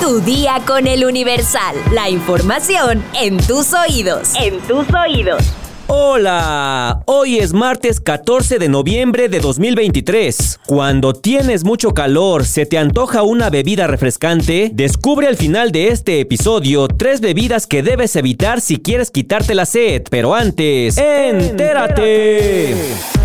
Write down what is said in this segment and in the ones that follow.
Tu día con el Universal. La información en tus oídos. En tus oídos. Hola, hoy es martes 14 de noviembre de 2023. Cuando tienes mucho calor, se te antoja una bebida refrescante, descubre al final de este episodio tres bebidas que debes evitar si quieres quitarte la sed. Pero antes, entérate.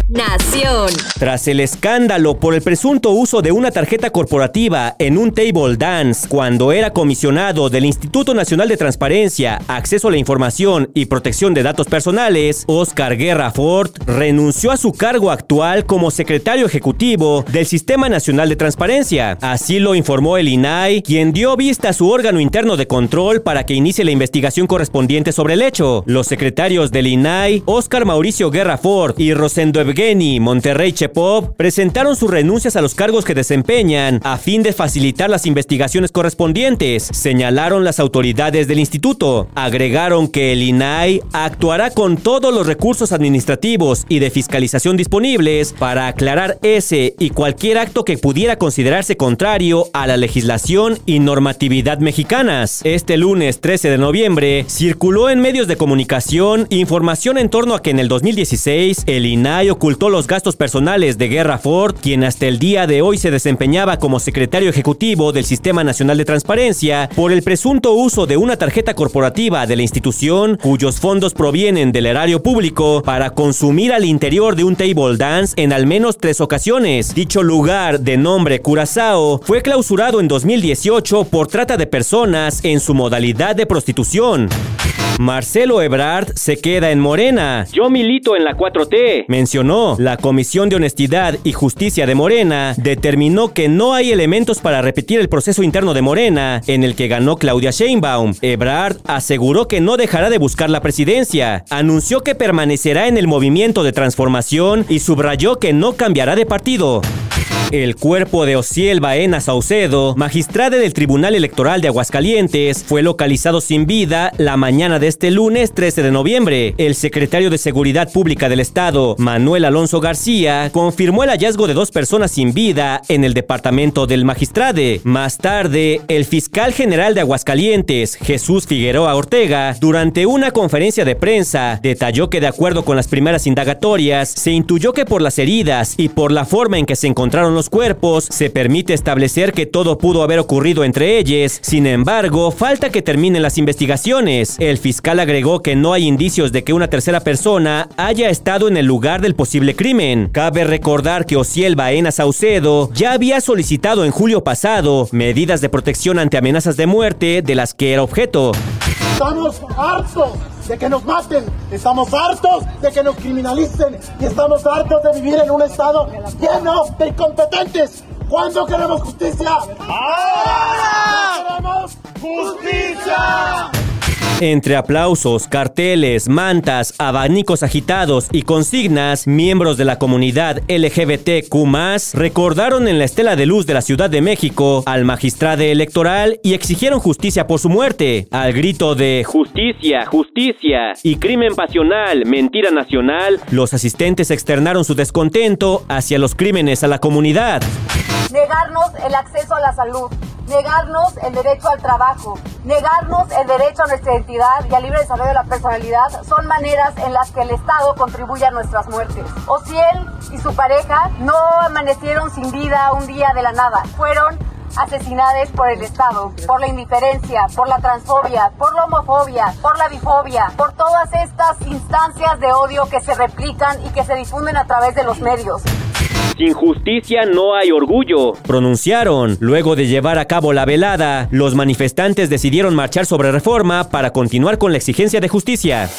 Nación. Tras el escándalo por el presunto uso de una tarjeta corporativa en un table dance cuando era comisionado del Instituto Nacional de Transparencia, Acceso a la Información y Protección de Datos Personales, Oscar Guerra Ford renunció a su cargo actual como secretario ejecutivo del Sistema Nacional de Transparencia. Así lo informó el INAI, quien dio vista a su órgano interno de control para que inicie la investigación correspondiente sobre el hecho. Los secretarios del INAI, Oscar Mauricio Guerra Ford y Rosendo Evgeny Monterrey Chepov, presentaron sus renuncias a los cargos que desempeñan a fin de facilitar las investigaciones correspondientes, señalaron las autoridades del instituto. Agregaron que el INAI actuará con todos los recursos administrativos y de fiscalización disponibles para aclarar ese y cualquier acto que pudiera considerarse contrario a la legislación y normatividad mexicanas. Este lunes 13 de noviembre circuló en medios de comunicación información en torno a que en el 2016 el INAI ocultó los gastos personales de Guerra Ford, quien hasta el día de hoy se desempeñaba como secretario ejecutivo del Sistema Nacional de Transparencia por el presunto uso de una tarjeta corporativa de la institución cuyos fondos provienen del erario público para consumir al interior de un table dance en al menos tres ocasiones. Dicho lugar de nombre Curazao fue clausurado en 2018 por trata de personas en su modalidad de prostitución. Marcelo Ebrard se queda en Morena. Yo milito en la 4T, mencionó. La Comisión de Honestidad y Justicia de Morena determinó que no hay elementos para repetir el proceso interno de Morena, en el que ganó Claudia Sheinbaum. Ebrard aseguró que no dejará de buscar la presidencia. Anunció que permanecerá en el movimiento de transformación y subrayó que no cambiará de partido. El cuerpo de Ociel Baena Saucedo, magistrada del Tribunal Electoral de Aguascalientes, fue localizado sin vida la mañana de este lunes 13 de noviembre. El secretario de Seguridad Pública del Estado, Manuel Alonso García, confirmó el hallazgo de dos personas sin vida en el departamento del magistrade. Más tarde, el fiscal general de Aguascalientes, Jesús Figueroa Ortega, durante una conferencia de prensa, detalló que de acuerdo con las primeras indagatorias, se intuyó que por las heridas y por la forma en que se encontraron los cuerpos, se permite establecer que todo pudo haber ocurrido entre ellos. Sin embargo, falta que terminen las investigaciones. El fiscal agregó que no hay indicios de que una tercera persona haya estado en el lugar del posible crimen. Cabe recordar que Ociel Baena Saucedo ya había solicitado en julio pasado medidas de protección ante amenazas de muerte de las que era objeto. Estamos hartos de que nos maten, estamos hartos de que nos criminalicen y estamos hartos de vivir en un estado lleno de incompetentes. ¿Cuándo queremos justicia? ¡Ahora! ¡Queremos justicia! Entre aplausos, carteles, mantas, abanicos agitados y consignas, miembros de la comunidad LGBTQ recordaron en la estela de luz de la Ciudad de México al magistrado electoral y exigieron justicia por su muerte. Al grito de justicia, justicia y crimen pasional, mentira nacional, los asistentes externaron su descontento hacia los crímenes a la comunidad. Negarnos el acceso a la salud negarnos el derecho al trabajo, negarnos el derecho a nuestra identidad y al libre desarrollo de la personalidad son maneras en las que el Estado contribuye a nuestras muertes. Ociel y su pareja no amanecieron sin vida un día de la nada, fueron asesinadas por el Estado, por la indiferencia, por la transfobia, por la homofobia, por la bifobia, por todas estas instancias de odio que se replican y que se difunden a través de los medios. Sin justicia no hay orgullo, pronunciaron. Luego de llevar a cabo la velada, los manifestantes decidieron marchar sobre reforma para continuar con la exigencia de justicia.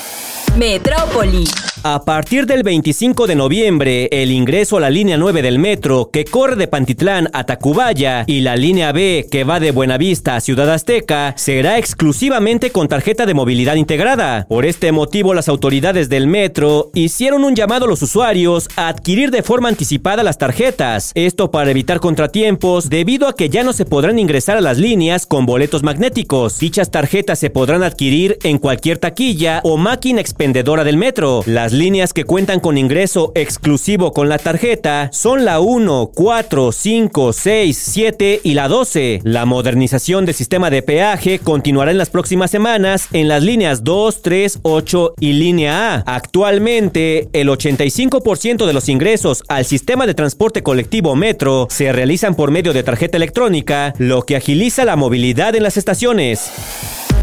Metrópoli. A partir del 25 de noviembre, el ingreso a la línea 9 del metro, que corre de Pantitlán a Tacubaya, y la línea B, que va de Buenavista a Ciudad Azteca, será exclusivamente con tarjeta de movilidad integrada. Por este motivo, las autoridades del metro hicieron un llamado a los usuarios a adquirir de forma anticipada las tarjetas. Esto para evitar contratiempos, debido a que ya no se podrán ingresar a las líneas con boletos magnéticos. Dichas tarjetas se podrán adquirir en cualquier taquilla o máquina expendedora del metro. Las Las líneas que cuentan con ingreso exclusivo con la tarjeta son la 1, 4, 5, 6, 7 y la 12. La modernización del sistema de peaje continuará en las próximas semanas en las líneas 2, 3, 8 y línea A. Actualmente, el 85% de los ingresos al sistema de transporte colectivo metro se realizan por medio de tarjeta electrónica, lo que agiliza la movilidad en las estaciones.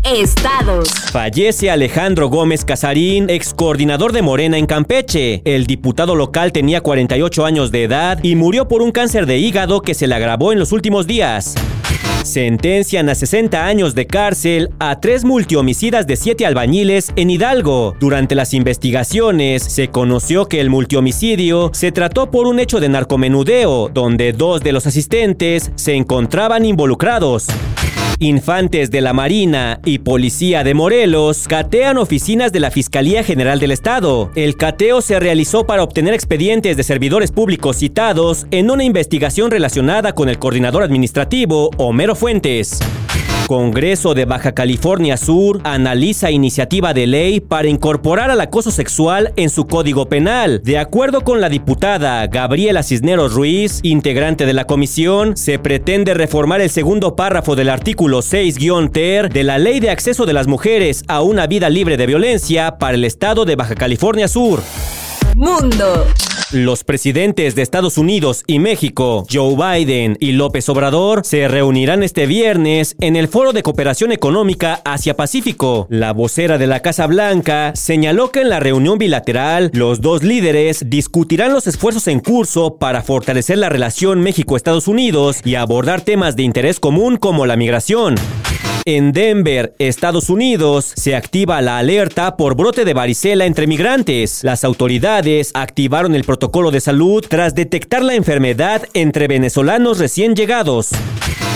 Estados. Fallece Alejandro Gómez Casarín, ex coordinador de Morena en Campeche. El diputado local tenía 48 años de edad y murió por un cáncer de hígado que se le agravó en los últimos días. Sentencian a 60 años de cárcel a tres multihomicidas de siete albañiles en Hidalgo. Durante las investigaciones se conoció que el multihomicidio se trató por un hecho de narcomenudeo, donde dos de los asistentes se encontraban involucrados. Infantes de la Marina y Policía de Morelos catean oficinas de la Fiscalía General del Estado. El cateo se realizó para obtener expedientes de servidores públicos citados en una investigación relacionada con el coordinador administrativo Homero Fuentes. Congreso de Baja California Sur analiza iniciativa de ley para incorporar al acoso sexual en su código penal. De acuerdo con la diputada Gabriela Cisneros Ruiz, integrante de la comisión, se pretende reformar el segundo párrafo del artículo 6-ter de la Ley de Acceso de las Mujeres a una vida libre de violencia para el estado de Baja California Sur. Mundo. Los presidentes de Estados Unidos y México, Joe Biden y López Obrador, se reunirán este viernes en el Foro de Cooperación Económica Asia-Pacífico. La vocera de la Casa Blanca señaló que en la reunión bilateral, los dos líderes discutirán los esfuerzos en curso para fortalecer la relación México-Estados Unidos y abordar temas de interés común como la migración. En Denver, Estados Unidos, se activa la alerta por brote de varicela entre migrantes. Las autoridades activaron el protocolo de salud tras detectar la enfermedad entre venezolanos recién llegados.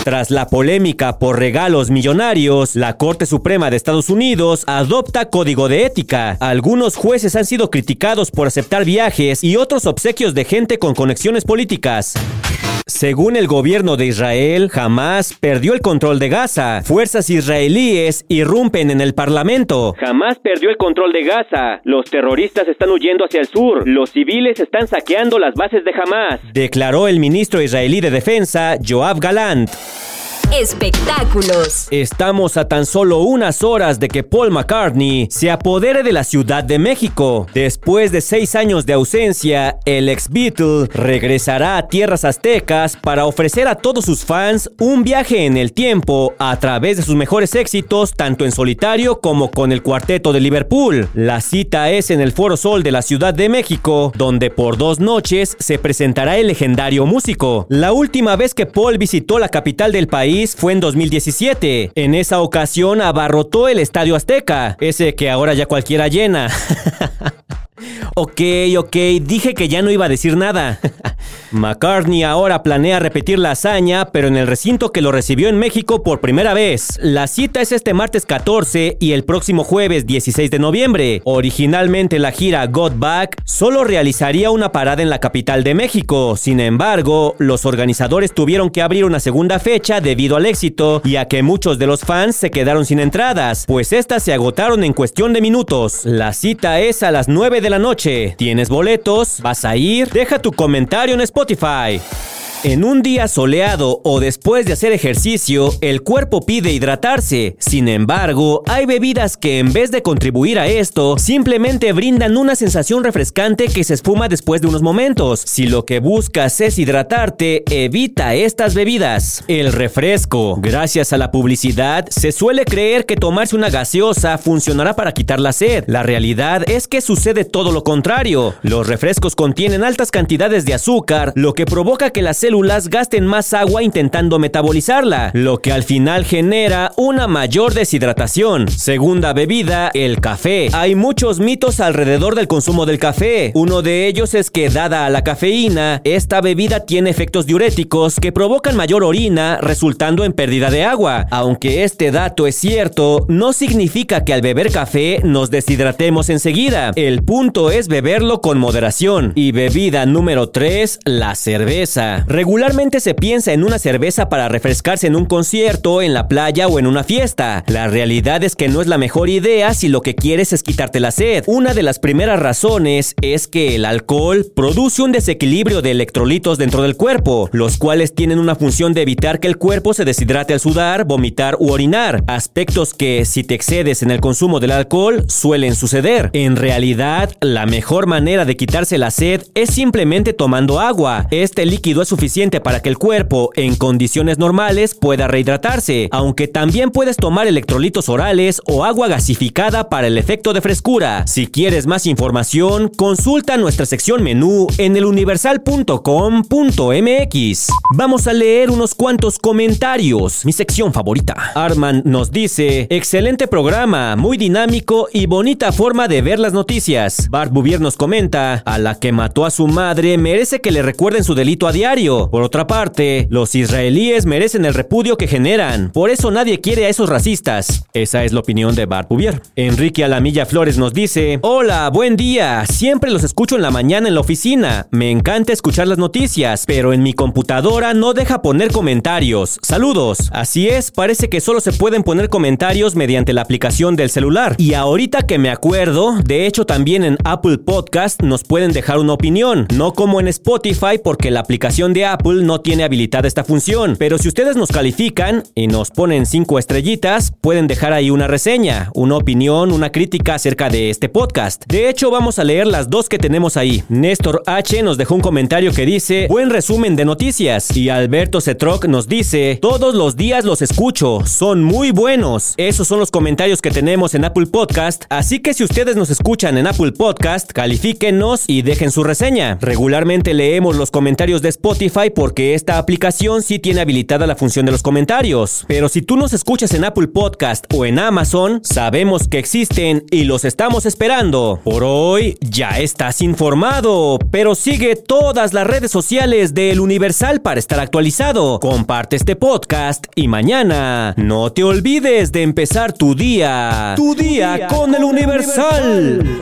Tras la polémica por regalos millonarios, la Corte Suprema de Estados Unidos adopta código de ética. Algunos jueces han sido criticados por aceptar viajes y otros obsequios de gente con conexiones políticas. Según el gobierno de Israel, Hamas perdió el control de Gaza. Fuerzas israelíes irrumpen en el Parlamento. Hamas perdió el control de Gaza. Los terroristas están huyendo hacia el sur. Los civiles están saqueando las bases de Hamas. Declaró el ministro israelí de Defensa, Joab Land. Espectáculos. Estamos a tan solo unas horas de que Paul McCartney se apodere de la Ciudad de México. Después de seis años de ausencia, el ex Beatle regresará a tierras aztecas para ofrecer a todos sus fans un viaje en el tiempo a través de sus mejores éxitos, tanto en solitario como con el cuarteto de Liverpool. La cita es en el Foro Sol de la Ciudad de México, donde por dos noches se presentará el legendario músico. La última vez que Paul visitó la capital del país fue en 2017. En esa ocasión abarrotó el Estadio Azteca, ese que ahora ya cualquiera llena. ok, ok, dije que ya no iba a decir nada. McCartney ahora planea repetir la hazaña, pero en el recinto que lo recibió en México por primera vez. La cita es este martes 14 y el próximo jueves 16 de noviembre. Originalmente la gira Got Back solo realizaría una parada en la capital de México. Sin embargo, los organizadores tuvieron que abrir una segunda fecha debido al éxito y a que muchos de los fans se quedaron sin entradas, pues estas se agotaron en cuestión de minutos. La cita es a las 9 de la noche. ¿Tienes boletos? ¿Vas a ir? Deja tu comentario en Spotify. En un día soleado o después de hacer ejercicio, el cuerpo pide hidratarse. Sin embargo, hay bebidas que en vez de contribuir a esto, simplemente brindan una sensación refrescante que se esfuma después de unos momentos. Si lo que buscas es hidratarte, evita estas bebidas. El refresco. Gracias a la publicidad, se suele creer que tomarse una gaseosa funcionará para quitar la sed. La realidad es que sucede todo lo contrario. Los refrescos contienen altas cantidades de azúcar, lo que provoca que la sed gasten más agua intentando metabolizarla, lo que al final genera una mayor deshidratación. Segunda bebida, el café. Hay muchos mitos alrededor del consumo del café. Uno de ellos es que dada a la cafeína, esta bebida tiene efectos diuréticos que provocan mayor orina, resultando en pérdida de agua. Aunque este dato es cierto, no significa que al beber café nos deshidratemos enseguida. El punto es beberlo con moderación. Y bebida número 3, la cerveza. Regularmente se piensa en una cerveza para refrescarse en un concierto, en la playa o en una fiesta. La realidad es que no es la mejor idea si lo que quieres es quitarte la sed. Una de las primeras razones es que el alcohol produce un desequilibrio de electrolitos dentro del cuerpo, los cuales tienen una función de evitar que el cuerpo se deshidrate al sudar, vomitar u orinar, aspectos que si te excedes en el consumo del alcohol suelen suceder. En realidad, la mejor manera de quitarse la sed es simplemente tomando agua. Este líquido es suficiente para que el cuerpo, en condiciones normales, pueda rehidratarse, aunque también puedes tomar electrolitos orales o agua gasificada para el efecto de frescura. Si quieres más información, consulta nuestra sección menú en eluniversal.com.mx. Vamos a leer unos cuantos comentarios, mi sección favorita. Arman nos dice, excelente programa, muy dinámico y bonita forma de ver las noticias. Bart Bouvier nos comenta, a la que mató a su madre merece que le recuerden su delito a diario. Por otra parte, los israelíes merecen el repudio que generan, por eso nadie quiere a esos racistas. Esa es la opinión de Bart Bouvier. Enrique Alamilla Flores nos dice, hola, buen día, siempre los escucho en la mañana en la oficina, me encanta escuchar las noticias, pero en mi computadora no deja poner comentarios. Saludos. Así es, parece que solo se pueden poner comentarios mediante la aplicación del celular. Y ahorita que me acuerdo, de hecho también en Apple Podcast nos pueden dejar una opinión, no como en Spotify porque la aplicación de Apple no tiene habilitada esta función, pero si ustedes nos califican y nos ponen 5 estrellitas, pueden dejar ahí una reseña, una opinión, una crítica acerca de este podcast. De hecho, vamos a leer las dos que tenemos ahí. Néstor H nos dejó un comentario que dice, buen resumen de noticias. Y Alberto Cetroc nos dice, todos los días los escucho, son muy buenos. Esos son los comentarios que tenemos en Apple Podcast, así que si ustedes nos escuchan en Apple Podcast, califíquenos y dejen su reseña. Regularmente leemos los comentarios de Spotify porque esta aplicación sí tiene habilitada la función de los comentarios. Pero si tú nos escuchas en Apple Podcast o en Amazon, sabemos que existen y los estamos esperando. Por hoy ya estás informado, pero sigue todas las redes sociales del Universal para estar actualizado. Comparte este podcast y mañana no te olvides de empezar tu día. Tu día, con, el Universal.